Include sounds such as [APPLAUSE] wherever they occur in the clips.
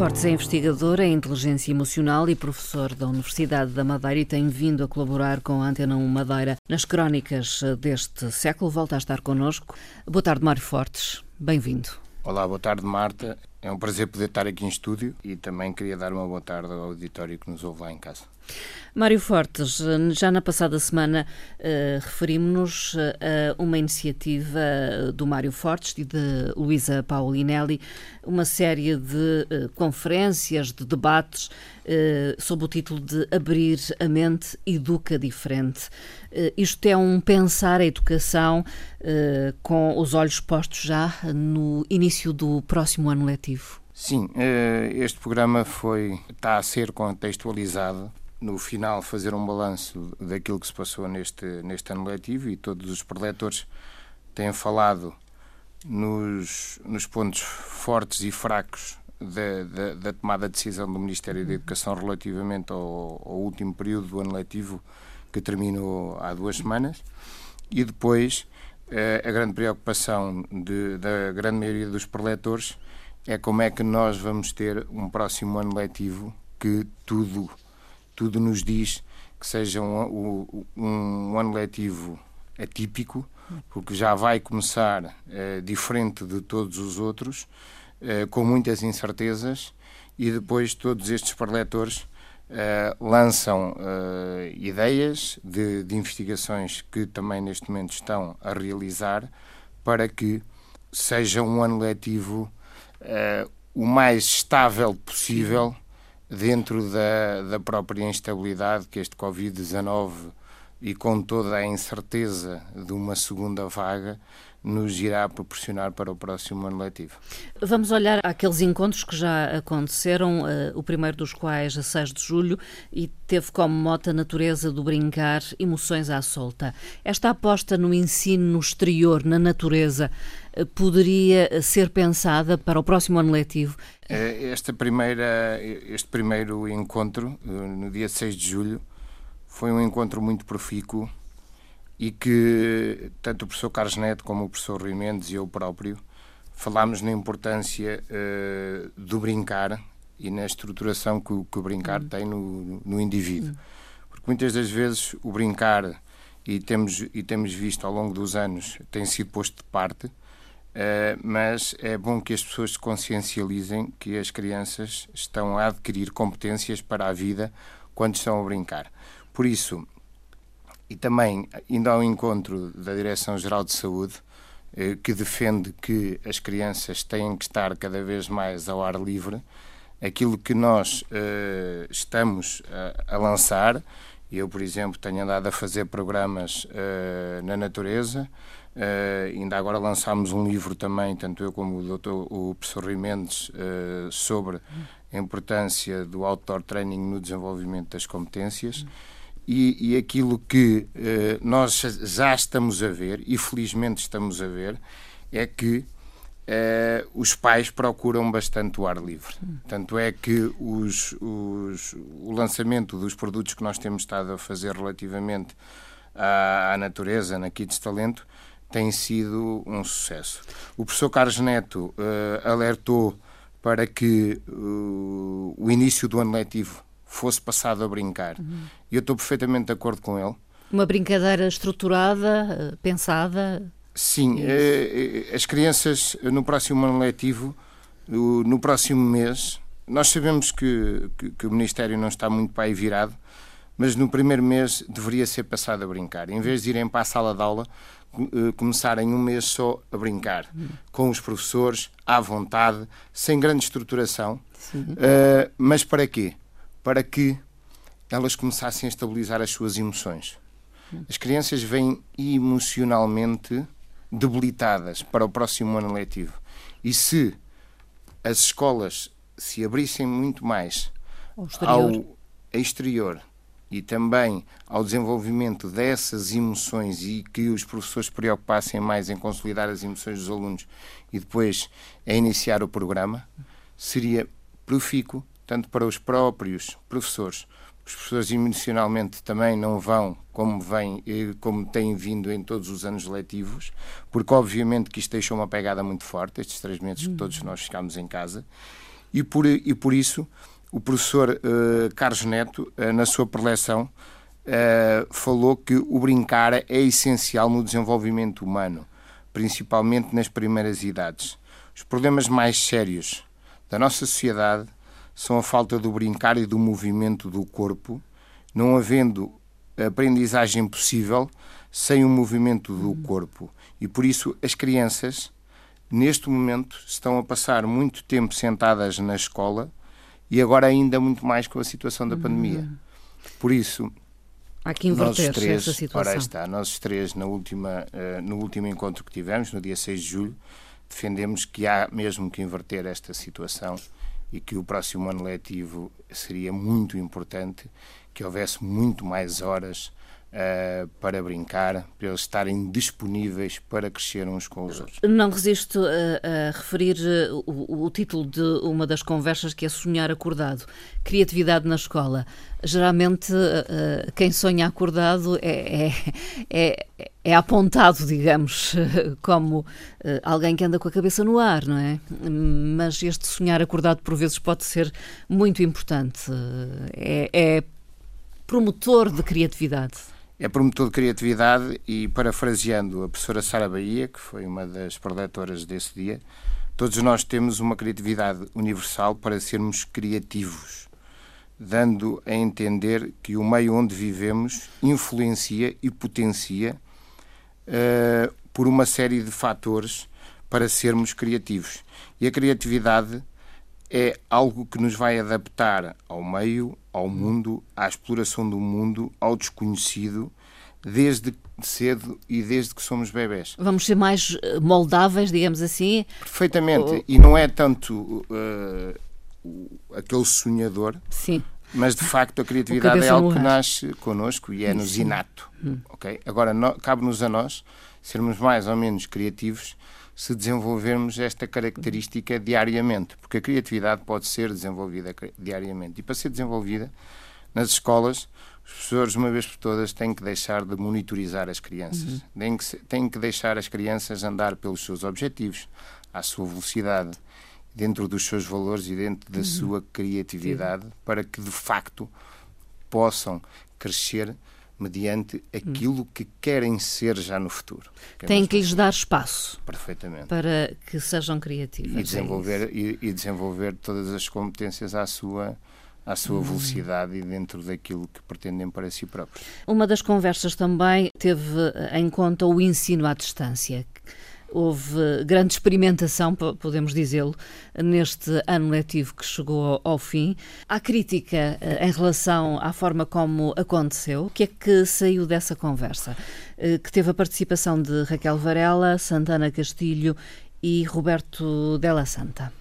Fortes é investigador em inteligência emocional e professor da Universidade da Madeira e tem vindo a colaborar com a Antena 1 Madeira nas crónicas deste século. Volta a estar connosco. Boa tarde, Mário Fortes. Bem-vindo. Olá, boa tarde, Marta. É um prazer poder estar aqui em estúdio e também queria dar uma boa tarde ao auditório que nos ouve lá em casa. Mário Fortes, já na passada semana uh, referimos-nos a uma iniciativa do Mário Fortes e de Luísa Paulinelli, uma série de uh, conferências, de debates sob o título de Abrir a Mente Educa Diferente. isto é um pensar a educação com os olhos postos já no início do próximo ano letivo. Sim, este programa foi, está a ser contextualizado no final, fazer um balanço daquilo que se passou neste, neste ano letivo e todos os preletores têm falado nos, nos pontos fortes e fracos da, da, da, tomada de decisão do Ministério da Educação relativamente ao, ao, último período do ano letivo que terminou há duas semanas. E depois eh, a grande preocupação de, da grande maioria dos preletores é como é que nós vamos ter um próximo ano letivo que tudo tudo nos diz que seja um, um, um ano letivo atípico, porque já vai começar eh, diferente de todos os outros, eh, com muitas incertezas, e depois todos estes preletores eh, lançam ideias de, de, investigações que também neste momento estão a realizar para que seja um ano letivo o mais estável possível dentro da, da própria instabilidade que este Covid-19 e com toda a incerteza de uma segunda vaga nos irá proporcionar para o próximo ano letivo. Vamos olhar aqueles encontros que já aconteceram, uh, o primeiro dos quais a 6 de julho, e teve como mote a natureza do brincar, emoções à solta. Esta aposta no ensino no exterior, na natureza, uh, poderia ser pensada para o próximo ano letivo? Eh, esta primeira, este primeiro encontro, no dia 6 de julho, foi um encontro muito profícuo e que tanto o professor Carlos Neto como o professor Rui Mendes e eu próprio falámos na importância uh, do brincar e na estruturação que, que o brincar uhum. tem no, no indivíduo. Uhum. Porque muitas das vezes o brincar, e temos, e temos visto ao longo dos anos, tem sido posto de parte, uh, mas é bom que as pessoas se consciencializem que as crianças estão a adquirir competências para a vida quando estão a brincar. Por isso, e também indo ao encontro da Direção-Geral de Saúde, eh, que defende que as crianças têm que estar cada vez mais ao ar livre, aquilo que nós uh, estamos a, a, lançar, eu, por exemplo, tenho andado a fazer programas na natureza, ainda agora lançámos um livro também, tanto eu como o, doutor, o professor Rui Mendes, sobre a importância do outdoor training no desenvolvimento das competências. E, e aquilo que eh, nós já estamos a ver, e felizmente estamos a ver, é que eh, os pais procuram bastante o ar livre. Tanto é que os, os, o lançamento dos produtos que nós temos estado a fazer relativamente à, à natureza, na Kids Talento, tem sido um sucesso. O professor Carlos Neto uh, alertou para que uh, o início do ano letivo fosse passado a brincar. Uhum. E eu estou perfeitamente de acordo com ele. Uma brincadeira estruturada, pensada? Sim, eh, eh, as crianças no próximo ano letivo, no próximo mês, nós sabemos que, que, que o Ministério não está muito para aí virado, mas no primeiro mês deveria ser passado a brincar. Em vez de irem para a sala de aula, eh, começarem um mês só a brincar, uhum. com os professores, à vontade, sem grande estruturação. Uh, mas para quê? Para que elas começassem a estabilizar as suas emoções. As crianças vêm emocionalmente debilitadas para o próximo ano letivo. E se as escolas se abrissem muito mais ao exterior e também ao desenvolvimento dessas emoções e que os professores preocupassem mais em consolidar as emoções dos alunos e depois a iniciar o programa, seria profícuo tanto para os próprios professores. Os professores emocionalmente também não vão como vêm, como têm vindo em todos os anos letivos, porque obviamente que isto deixou uma pegada muito forte, estes três meses que todos nós ficámos em casa, E por, e por isso o professor uh, Carlos Neto, uh, na sua preleção, uh, falou que o brincar é essencial no desenvolvimento humano, principalmente nas primeiras idades. Os problemas mais sérios da nossa sociedade são a falta do brincar e do movimento do corpo, não havendo aprendizagem possível sem o movimento do corpo. E por isso as crianças, neste momento, estão a passar muito tempo sentadas na escola e agora ainda muito mais com a situação da pandemia. Por isso, Há que inverter três, essa situação. Ora está, nós três, na última, uh, no último encontro que tivemos, no dia 6 de julho, defendemos que há mesmo que inverter esta situação e que o próximo ano letivo seria muito importante que houvesse muito mais horas Uh, para brincar, para eles estarem disponíveis para crescer uns com os outros. Não resisto a, a referir eh, o, o, título de uma das conversas que é Sonhar Acordado. Criatividade na escola. Geralmente, uh, quem sonha acordado é, é, é, é, apontado, digamos, [LAUGHS] como uh, alguém que anda com a cabeça no ar, não é? Mas este sonhar acordado, por vezes, pode ser muito importante. é, é promotor de criatividade é promotor de criatividade e, parafraseando a professora Sara Bahia, que foi uma das preletoras desse dia, todos nós temos uma criatividade universal para sermos criativos, dando a entender que o meio onde vivemos influencia e potencia uh, por uma série de fatores para sermos criativos. E a criatividade é algo que nos vai adaptar ao meio, ao mundo, à exploração do mundo, ao desconhecido, desde cedo e desde que somos bebés. Vamos ser mais eh, moldáveis, digamos assim? Perfeitamente. Ou... E não é tanto uh, aquele sonhador. Sim. Mas de facto a criatividade é algo que nasce connosco e é-nos inato. Hum. Okay? Agora, cabe-nos a nós sermos mais ou menos criativos se desenvolvermos esta característica diariamente, porque a criatividade pode ser desenvolvida diariamente. E para ser desenvolvida nas escolas, os professores, uma vez por todas, têm que deixar de monitorizar as crianças, uhum. têm, que, têm que deixar as crianças andar pelos seus objetivos, à sua velocidade, dentro dos seus valores e dentro da uhum. sua criatividade, para que de facto possam crescer mediante aquilo que querem ser já no futuro. Que Tem que lhes dar espaço. Perfeitamente. Para que sejam criativos. E é desenvolver, é e, e, desenvolver todas as competências à sua à sua uhum. velocidade e dentro daquilo que pretendem para si próprios. Uma das conversas também teve em conta o ensino à distância, houve grande experimentação, podemos dizê-lo, neste ano letivo que chegou ao fim. Há crítica eh, em relação à forma como aconteceu. O que é que saiu dessa conversa? Eh, que teve a participação de Raquel Varela, Santana Castilho e Roberto Della Santa.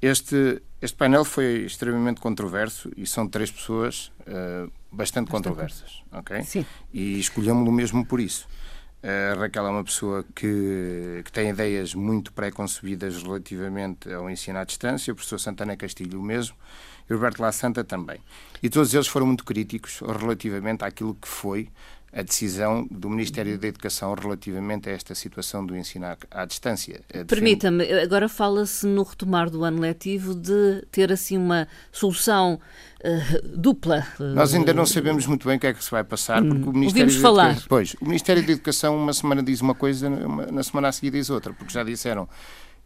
Este, este painel foi extremamente controverso e são três pessoas uh, bastante, bastante controversas, ok? Sim. E escolhemos-lo mesmo por isso. A Raquel é uma pessoa que, que tem ideias muito pré-concebidas relativamente ao ensino à distância, o professor Santana Castilho o mesmo, e o Roberto La Santa também. E todos eles foram muito críticos relativamente àquilo que foi a decisão do Ministério da Educação relativamente a esta situação do ensino à, distância. Permita-me, agora fala-se no retomar do ano letivo de ter assim uma solução uh, dupla. Nós ainda não sabemos muito bem o que é que se vai passar, porque o hum, Ministério Ouvimos falar. Pois, o Ministério da Educação uma semana diz uma coisa, na semana a seguir diz outra, porque já disseram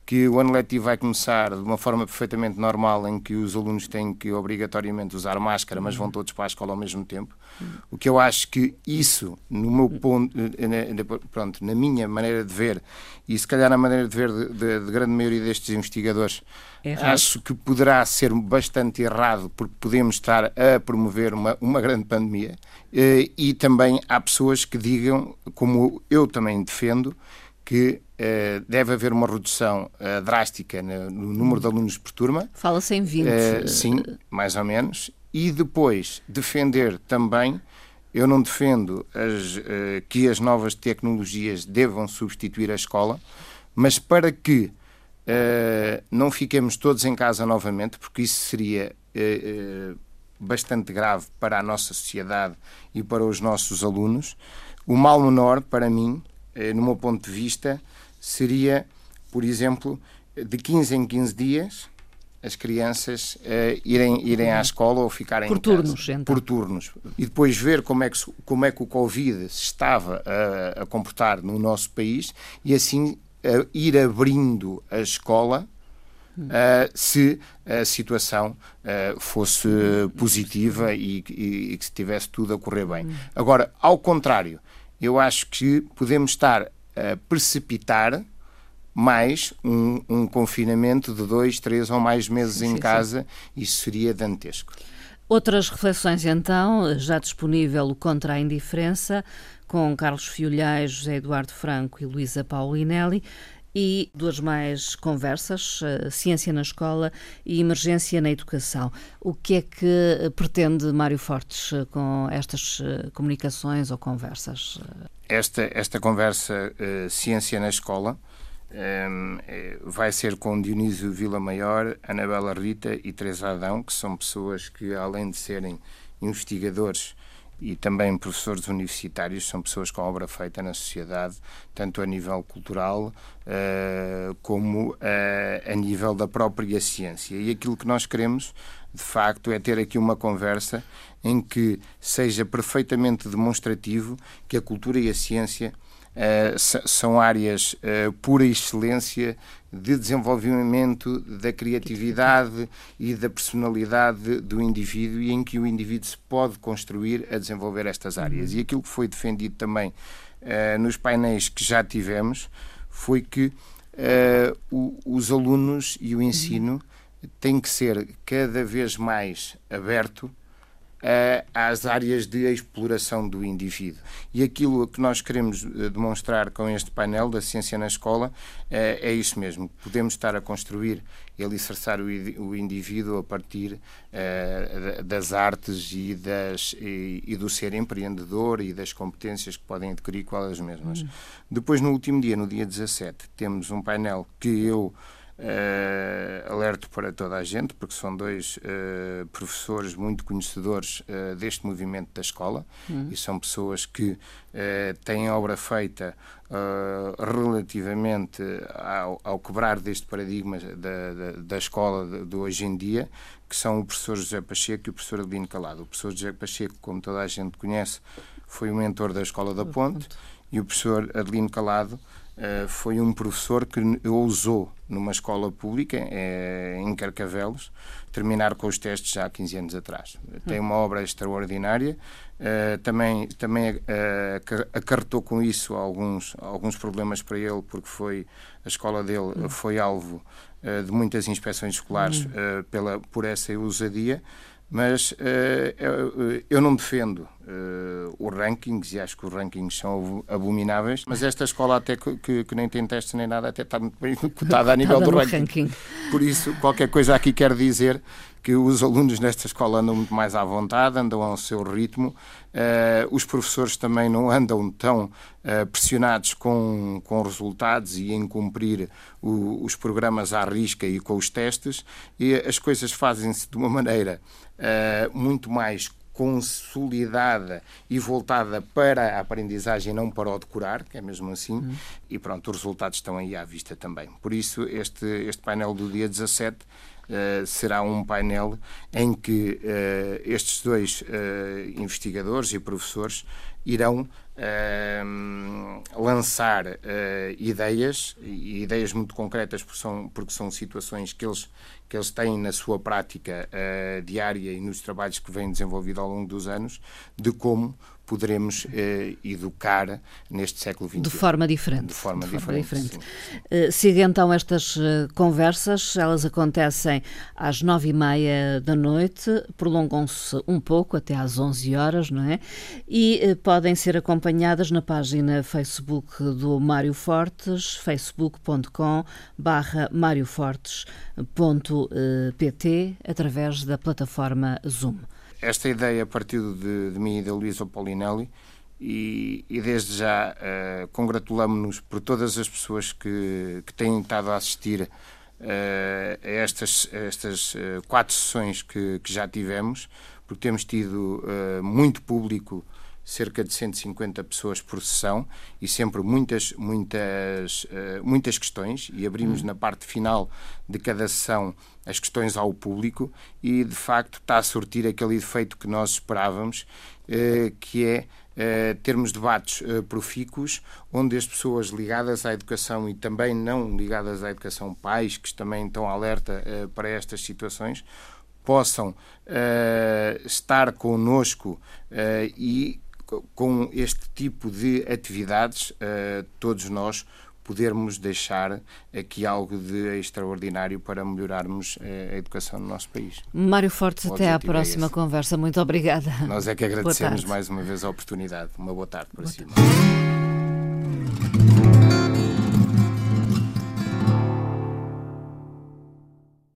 que o ano letivo vai começar de uma forma perfeitamente normal, em que os alunos têm que obrigatoriamente usar máscara, mas vão todos para a escola ao mesmo tempo. O que eu acho que isso, no meu ponto, eh, pronto, na minha maneira de ver, e se calhar na maneira de ver de, de, de grande maioria destes investigadores, acho que poderá ser bastante errado, porque podemos estar a promover uma, uma grande pandemia. Eh, e também há pessoas que digam, como eu também defendo, que uh, deve haver uma redução uh, drástica no, no, número de alunos por turma. Fala-se em 20. Uh, sim, mais ou menos. E depois defender também, eu não defendo as, que as novas tecnologias devam substituir a escola, mas para que não fiquemos todos em casa novamente, porque isso seria bastante grave para a nossa sociedade e para os nossos alunos, o mal menor, para mim, eh, no meu ponto de vista, seria, por exemplo, de 15 em 15 dias, as crianças uh, irem, irem à escola ou ficarem por turnos, então. por turnos e depois ver como é que como é que o covid se estava a, a comportar no nosso país e assim uh, ir abrindo a escola Uh, se a situação uh, fosse positiva e, e, e, que tivesse tudo a correr bem. Agora, ao contrário, eu acho que podemos estar a precipitar mais um, um confinamento de dois, três ou mais meses sim, em casa, sim. isso seria dantesco. Outras reflexões, então, já disponível o Contra a Indiferença, com Carlos Fiolhais, José Eduardo Franco e Luísa Paulinelli e duas mais conversas, uh, Ciência na Escola e Emergência na Educação. O que é que pretende Mário Fortes uh, com estas comunicações ou conversas? Esta, esta conversa Ciência na Escola vai ser com Dionísio Vila Maior, Anabela Rita e Teresa Adão, que são pessoas que, além de serem investigadores e também professores universitários são pessoas com obra feita na sociedade, tanto a nível cultural uh, como uh, a nível da própria ciência. E aquilo que nós queremos, de facto, é ter aqui uma conversa em que seja perfeitamente demonstrativo que a cultura e a ciência são áreas uh, pura excelência de desenvolvimento da criatividade e da personalidade do indivíduo e em que o indivíduo se pode construir a desenvolver estas áreas. E aquilo que foi defendido também uh, nos painéis que já tivemos foi que o, os alunos e o ensino têm que ser cada vez mais aberto às áreas de exploração do indivíduo. E aquilo que nós queremos eh, demonstrar com este painel da Ciência na Escola é, é isso mesmo. Podemos estar a construir e alicerçar o, indivíduo a partir das artes e, das, e, e, do ser empreendedor e das competências que podem adquirir com elas mesmas. Hum. Depois, no último dia, no dia 17, temos um painel que eu Uh, alerto para toda a gente, porque são dois uh, professores muito conhecedores uh, deste movimento da escola uhum. e são pessoas que têm obra feita relativamente ao, ao, quebrar deste paradigma da, da, da escola de, de, hoje em dia, que são o professor José Pacheco e o professor Adelino Calado. O professor José Pacheco, como toda a gente conhece, foi o mentor da Escola da Ponte e o professor Adelino Calado foi um professor que ousou, numa escola pública, uh, em Carcavelos, terminar com os testes já há 15 anos atrás. Tem uma obra extraordinária, uh, também, também acarretou com isso alguns, alguns problemas para ele, porque foi, a escola dele hum. foi alvo de muitas inspeções escolares hum. pela, por essa ousadia mas uh, eu, eu, não defendo uh, os rankings e acho que os rankings são abomináveis, mas esta escola até que, que, que nem tem testes nem nada até está muito bem [LAUGHS] cotada a nível do ranking. ranking. Por isso, qualquer coisa aqui quer dizer que os alunos nesta escola andam muito mais à vontade, andam ao seu ritmo, uh, os professores também não andam tão pressionados com, com resultados e em cumprir o, os programas à risca e com os testes, e as coisas fazem-se de uma maneira uh, muito mais consolidada e voltada para a aprendizagem, não para o decorar, que é mesmo assim, uhum. e pronto, os resultados estão aí à vista também. Por isso, este, este painel do dia 17 Uh, será um painel em que uh, estes dois uh, investigadores e professores irão lançar ideias, e ideias muito concretas, porque são, porque são situações que eles que eles têm na sua prática diária e nos trabalhos que vêm desenvolvido ao longo dos anos, de como poderemos eh, educar neste século XXI. De forma diferente. De forma, de forma diferente. diferente. Uh, siga então estas uh, conversas, elas acontecem às nove e meia da noite, prolongam-se um pouco até às onze horas, não é? E uh, podem ser acompanhadas na página Facebook do Mário Fortes, facebook.com barra mariofortes.pt, através da plataforma Zoom esta ideia partiu de, de mim e da Luísa Paulinelli e, e, desde já uh, congratulamos-nos por todas as pessoas que, que têm estado a assistir uh, a estas, a estas uh, quatro sessões que, que, já tivemos, porque temos tido muito público cerca de 150 pessoas por sessão e sempre muitas, muitas, muitas questões e abrimos hum. na parte final de cada sessão as questões ao público e de facto está a sortir aquele efeito que nós esperávamos, que é Uh, termos debates uh, profícuos onde as pessoas ligadas à educação e também não ligadas à educação, pais que também estão alerta uh, para estas situações, possam estar connosco e com este tipo de atividades todos nós podermos deixar aqui algo de extraordinário para melhorarmos eh, a educação no nosso país. Mário Fortes, até à próxima é conversa. Muito obrigada. Nós é que agradecemos mais uma vez a oportunidade. Uma boa tarde para boa si. Tarde.